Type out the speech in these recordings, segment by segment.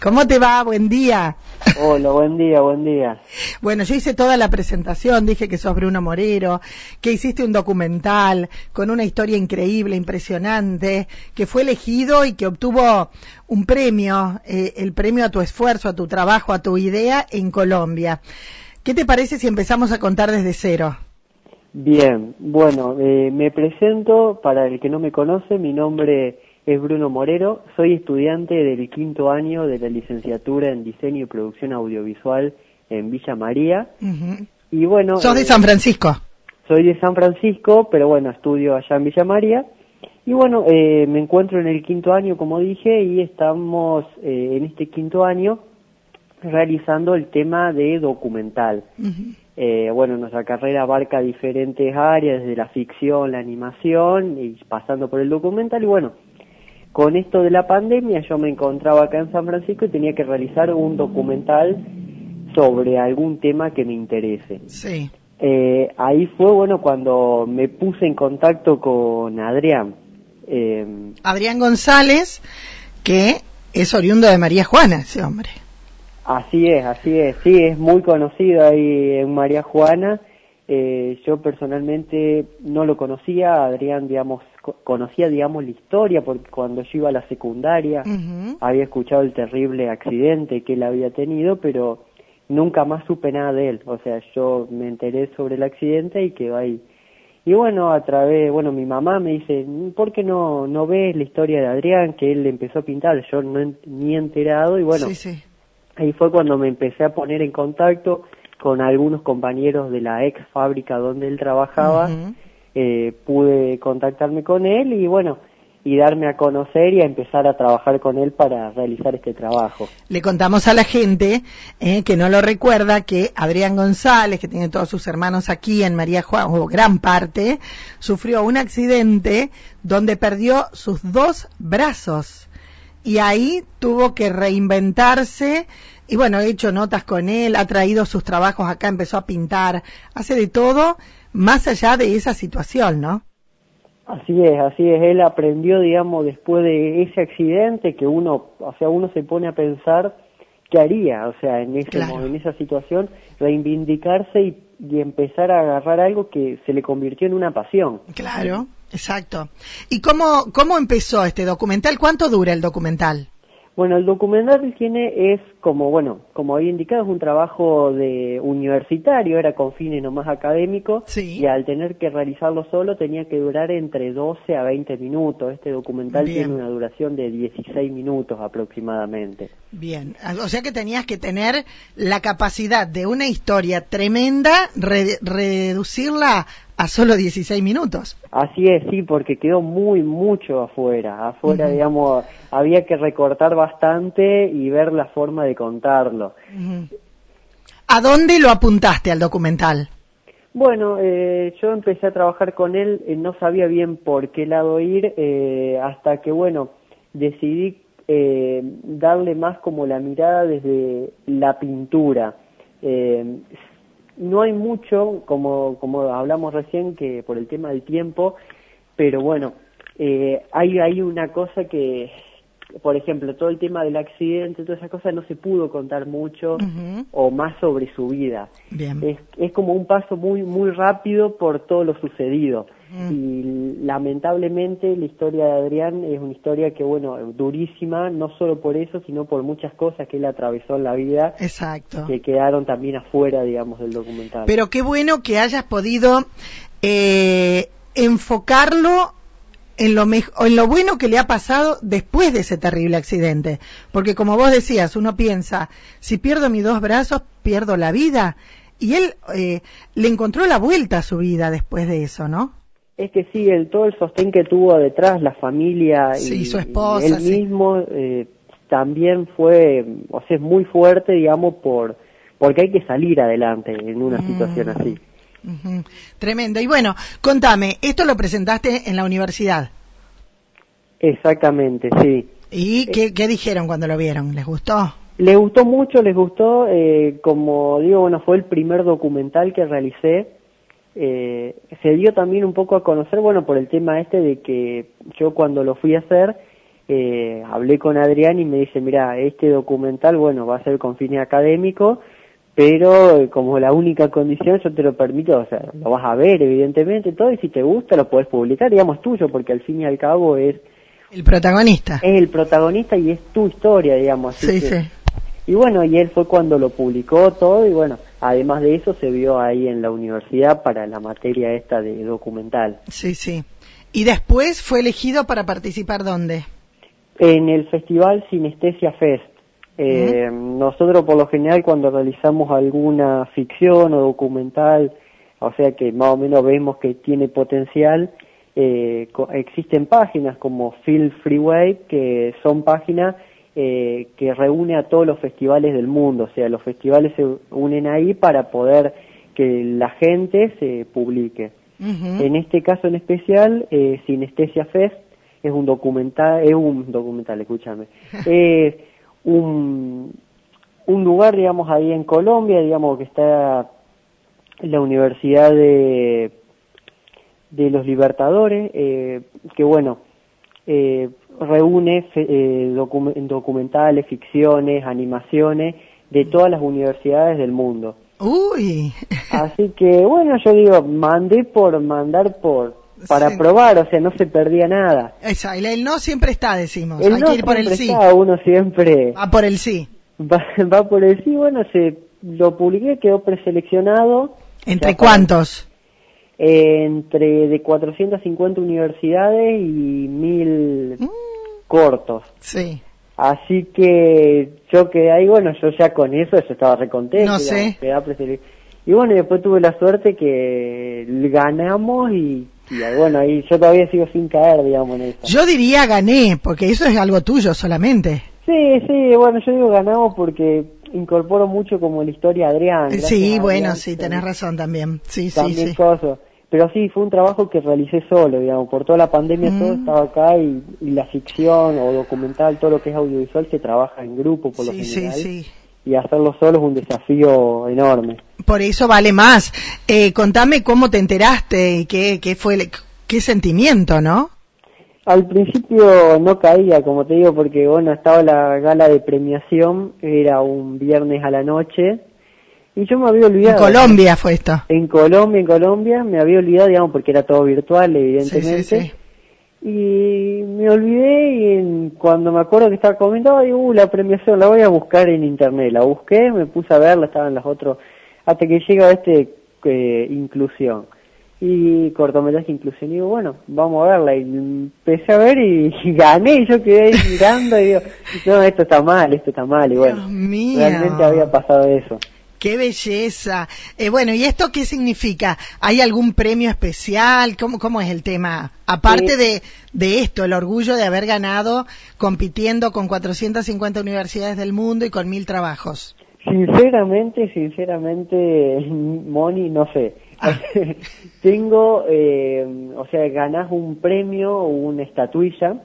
¿Cómo te va? Buen día. Hola, buen día, buen día. Bueno, yo hice toda la presentación, dije que sos Bruno Morero, que hiciste un documental con una historia increíble, impresionante, que fue elegido y que obtuvo un premio, eh, el premio a tu esfuerzo, a tu trabajo, a tu idea en Colombia. ¿Qué te parece si empezamos a contar desde cero? Bien, bueno, eh, me presento, para el que no me conoce, mi nombre es Bruno Morero, soy estudiante del quinto año de la licenciatura en Diseño y Producción Audiovisual en Villa María. Y bueno... ¿Sos de eh, San Francisco? Soy de San Francisco, pero bueno, estudio allá en Villa María. Y bueno, eh, me encuentro en el quinto año, como dije, y estamos eh, en este quinto año realizando el tema de documental. bueno, nuestra carrera abarca diferentes áreas, desde la ficción, la animación, y pasando por el documental, y bueno, con esto de la pandemia yo me encontraba acá en San Francisco y tenía que realizar un documental sobre algún tema que me interese. Sí. Eh, ahí fue, bueno, cuando me puse en contacto con Adrián. Eh, Adrián González, que es oriundo de María Juana, ese hombre. Así es, así es, sí, es muy conocido ahí en María Juana. Eh, yo personalmente no lo conocía, Adrián, digamos, conocía, digamos, la historia, porque cuando yo iba a la secundaria había escuchado el terrible accidente que él había tenido, pero nunca más supe nada de él. O sea, yo me enteré sobre el accidente y quedó ahí. Y bueno, a través, bueno, mi mamá me dice, ¿por qué no, no ves la historia de Adrián que él empezó a pintar? Yo no ni enterado y bueno, ahí fue cuando me empecé a poner en contacto con algunos compañeros de la ex fábrica donde él trabajaba eh, pude contactarme con él y bueno, y darme a conocer y a empezar a trabajar con él para realizar este trabajo. Le contamos a la gente eh, que no lo recuerda que Adrián González, que tiene todos sus hermanos aquí en María Juan, o gran parte, sufrió un accidente donde perdió sus dos brazos y ahí tuvo que reinventarse y bueno, he hecho notas con él, ha traído sus trabajos acá, empezó a pintar, hace de todo más allá de esa situación, ¿no? Así es, así es. Él aprendió, digamos, después de ese accidente que uno, o sea, uno se pone a pensar qué haría, o sea, en, ese, en esa situación, reivindicarse y, y, empezar a agarrar algo que se le convirtió en una pasión. Claro, exacto. ¿Y cómo, cómo empezó este documental? ¿Cuánto dura el documental? Bueno, el documental tiene es como, bueno, como había indicado, es un trabajo de universitario, era con fines nomás académicos, y al tener que realizarlo solo tenía que durar entre 12 a 20 minutos. Este documental tiene una duración de 16 minutos aproximadamente. Bien, o sea que tenías que tener la capacidad de una historia tremenda, reducirla a solo 16 minutos. Así es, sí, porque quedó muy, mucho afuera. Afuera, digamos, había que recortar bastante y ver la forma de contarlo. ¿A dónde lo apuntaste al documental? Bueno, eh, yo empecé a trabajar con él, eh, no sabía bien por qué lado ir, eh, hasta que, bueno, decidí darle más como la mirada desde la pintura no hay mucho, como, como hablamos recién, que por el tema del tiempo, pero bueno, eh, hay, hay una cosa que, por ejemplo, todo el tema del accidente, todas esas cosas no se pudo contar mucho o más sobre su vida. Es, es como un paso muy, muy rápido por todo lo sucedido. Y lamentablemente la historia de Adrián es una historia que, bueno, durísima, no solo por eso, sino por muchas cosas que él atravesó en la vida. Exacto. Que quedaron también afuera, digamos, del documental. Pero qué bueno que hayas podido eh, enfocarlo en lo, en lo bueno que le ha pasado después de ese terrible accidente. Porque como vos decías, uno piensa, si pierdo mis dos brazos, pierdo la vida. Y él eh, le encontró la vuelta a su vida después de eso, ¿no? Es que sí, el, todo el sostén que tuvo detrás, la familia y, su esposa, él mismo, eh, también fue, o sea, es muy fuerte, digamos, por porque hay que salir adelante en una situación así. Tremendo. Y bueno, contame, esto lo presentaste en la universidad. Exactamente, sí. ¿Y qué, qué dijeron cuando lo vieron? ¿Les gustó? Les gustó mucho, les gustó. Eh, como digo, bueno, fue el primer documental que realicé eh, se dio también un poco a conocer, bueno, por el tema este de que yo cuando lo fui a hacer eh, hablé con Adrián y me dice, mira, este documental, bueno, va a ser con fines académicos, pero eh, como la única condición yo te lo permito, o sea, lo vas a ver evidentemente, todo, y si te gusta lo puedes publicar, digamos, tuyo, porque al fin y al cabo es... El protagonista. Es el protagonista y es tu historia, digamos. sí, sí. Y bueno, y él fue cuando lo publicó todo, y bueno, además de eso se vio ahí en la universidad para la materia esta de documental. Sí, sí. ¿Y después fue elegido para participar dónde? En el Festival Sinestesia Fest. Eh, nosotros por lo general cuando realizamos alguna ficción o documental, o sea que más o menos vemos que tiene potencial, eh, existen páginas como Film Freeway, que son páginas eh, que reúne a todos los festivales del mundo, o sea, los festivales se unen ahí para poder que la gente se publique. En este caso en especial, eh, Sinestesia Fest es un documental, es un documental, escúchame, es un, un lugar, digamos, ahí en Colombia, digamos, que está la Universidad de, de los Libertadores, eh, que bueno, eh, reúne eh, documentales, ficciones, animaciones de todas las universidades del mundo. Uy. Así que bueno, yo digo, mandé por mandar por para probar, o sea, no se perdía nada. Esa, el, no siempre está, decimos. Hay que ir por el sí. uno siempre va por el sí. Va, por el sí, bueno, se lo publiqué, quedó preseleccionado. ¿Entre cuántos? Entre de 450 universidades y mil mm. cortos. Sí. Así que yo quedé ahí, bueno, yo ya con eso, yo estaba recontento. No sé. Y bueno, después tuve la suerte que ganamos y, bueno, ahí yo todavía sigo sin caer, digamos, en eso. Yo diría gané, porque eso es algo tuyo solamente. Sí, sí, bueno, yo digo ganamos porque incorporo mucho como la historia de Adrián. Sí, bueno, sí, tenés razón también. Sí, sí, sí. Pero sí, fue un trabajo que realicé solo, digamos, por toda la pandemia todo mm. estaba acá y, la ficción o documental, todo lo que es audiovisual se trabaja en grupo por lo general. Sí, sí. Y hacerlo solo es un desafío enorme. Por eso vale más. Eh, contame cómo te enteraste y qué, qué fue, qué sentimiento, ¿no? Al principio no caía, como te digo, porque bueno, estaba la gala de premiación, era un viernes a la noche, y yo me había olvidado. En Colombia fue esto. En Colombia, en Colombia, me había olvidado, digamos, porque era todo virtual, evidentemente. Y me olvidé y cuando me acuerdo que estaba comentando, digo, uh, la premiación la voy a buscar en internet. La busqué, me puse a verla, estaban las otros, hasta que llega este eh, inclusión. Y cortometraje inclusión, y digo, bueno, vamos a verla. Y empecé a ver y, gané, y yo quedé ahí mirando y digo, no, esto está mal, esto está mal. Y bueno, realmente había pasado eso. ¡Qué belleza! Eh, bueno, ¿y esto qué significa? ¿Hay algún premio especial? ¿Cómo, cómo es el tema? Aparte de, de esto, el orgullo de haber ganado compitiendo con 450 universidades del mundo y con mil trabajos. Sinceramente, sinceramente, Moni, no sé. Ah. Tengo, eh, o sea, ganás un premio o una estatuilla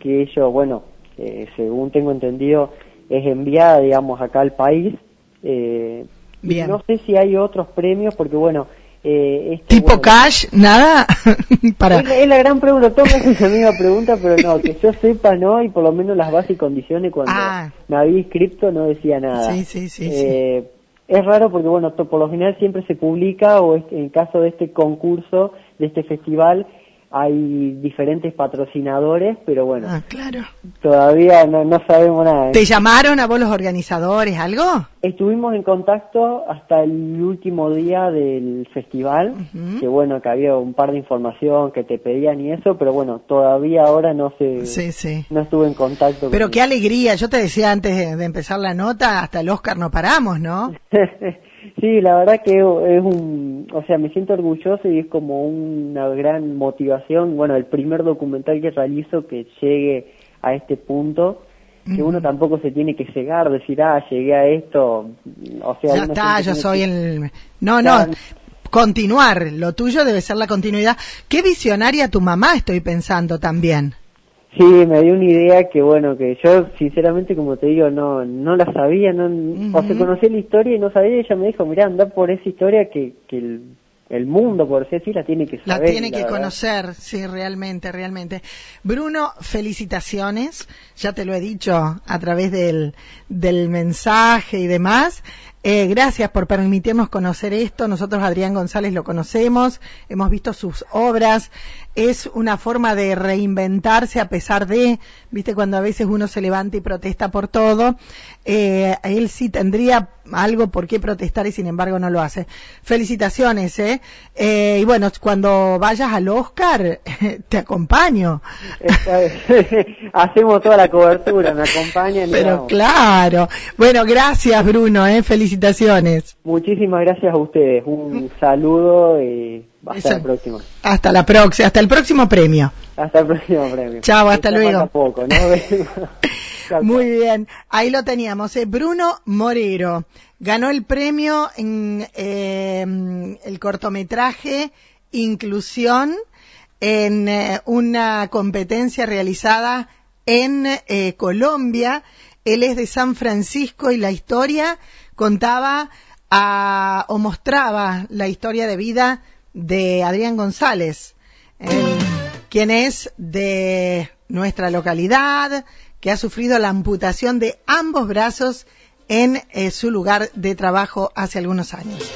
que ellos, bueno, eh, según tengo entendido, es enviada, digamos, acá al país eh, No sé si hay otros premios, porque bueno... Eh, este, ¿Tipo cash? ¿Nada? Para... Es, la gran pregunta, todos me la misma pregunta, pero no, que yo sepa no, y por lo menos las bases y condiciones cuando ah. me había inscrito no decía nada. Sí, sí, sí, eh, Es raro porque bueno, por lo general siempre se publica, o en caso de este concurso, de este festival, hay diferentes patrocinadores, pero bueno, ah, claro. todavía no, no, sabemos nada. ¿Te llamaron a vos los organizadores, algo? Estuvimos en contacto hasta el último día del festival, que bueno, que había un par de información que te pedían y eso, pero bueno, todavía ahora no se, sí, sí. no estuve en contacto. Pero qué alegría, yo te decía antes de empezar la nota, hasta el Oscar no paramos, ¿no? Sí, la verdad que es un, o sea, me siento orgulloso y es como una gran motivación, bueno, el primer documental que realizo que llegue a este punto, que uno tampoco se tiene que cegar, decir, ah, llegué a esto, o sea... Ya está, yo soy el... No, no, continuar, lo tuyo debe ser la continuidad. Qué visionaria tu mamá, estoy pensando también. Sí, me dio una idea que bueno, que yo sinceramente como te digo no no la sabía, no o se conocía la historia y no sabía, ella me dijo, mira, anda por esa historia que, que el mundo, por decir la tiene que saber. La tiene que conocer, sí, realmente, realmente. Bruno, felicitaciones, ya te lo he dicho a través del, del mensaje y demás. Eh, gracias por permitirnos conocer esto. Nosotros, Adrián González, lo conocemos, hemos visto sus obras. Es una forma de reinventarse a pesar de, viste, cuando a veces uno se levanta y protesta por todo. Eh, él sí tendría algo por qué protestar y sin embargo no lo hace. Felicitaciones, ¿eh? eh y bueno, cuando vayas al Oscar, te acompaño. Hacemos toda la cobertura, me acompañan. Pero claro. Bueno, gracias Bruno, ¿eh? Felicitaciones. Muchísimas gracias a ustedes. Un saludo y hasta la próxima. Hasta la próxima, hasta el próximo premio. Hasta el próximo premio. Chao, hasta luego. Poco, ¿no? Muy bien, ahí lo teníamos. Eh. Bruno Morero ganó el premio en eh, el cortometraje Inclusión en eh, una competencia realizada en eh, Colombia. Él es de San Francisco y la historia contaba a, o mostraba la historia de vida de Adrián González, quien es de nuestra localidad, que ha sufrido la amputación de ambos brazos en eh, su lugar de trabajo hace algunos años.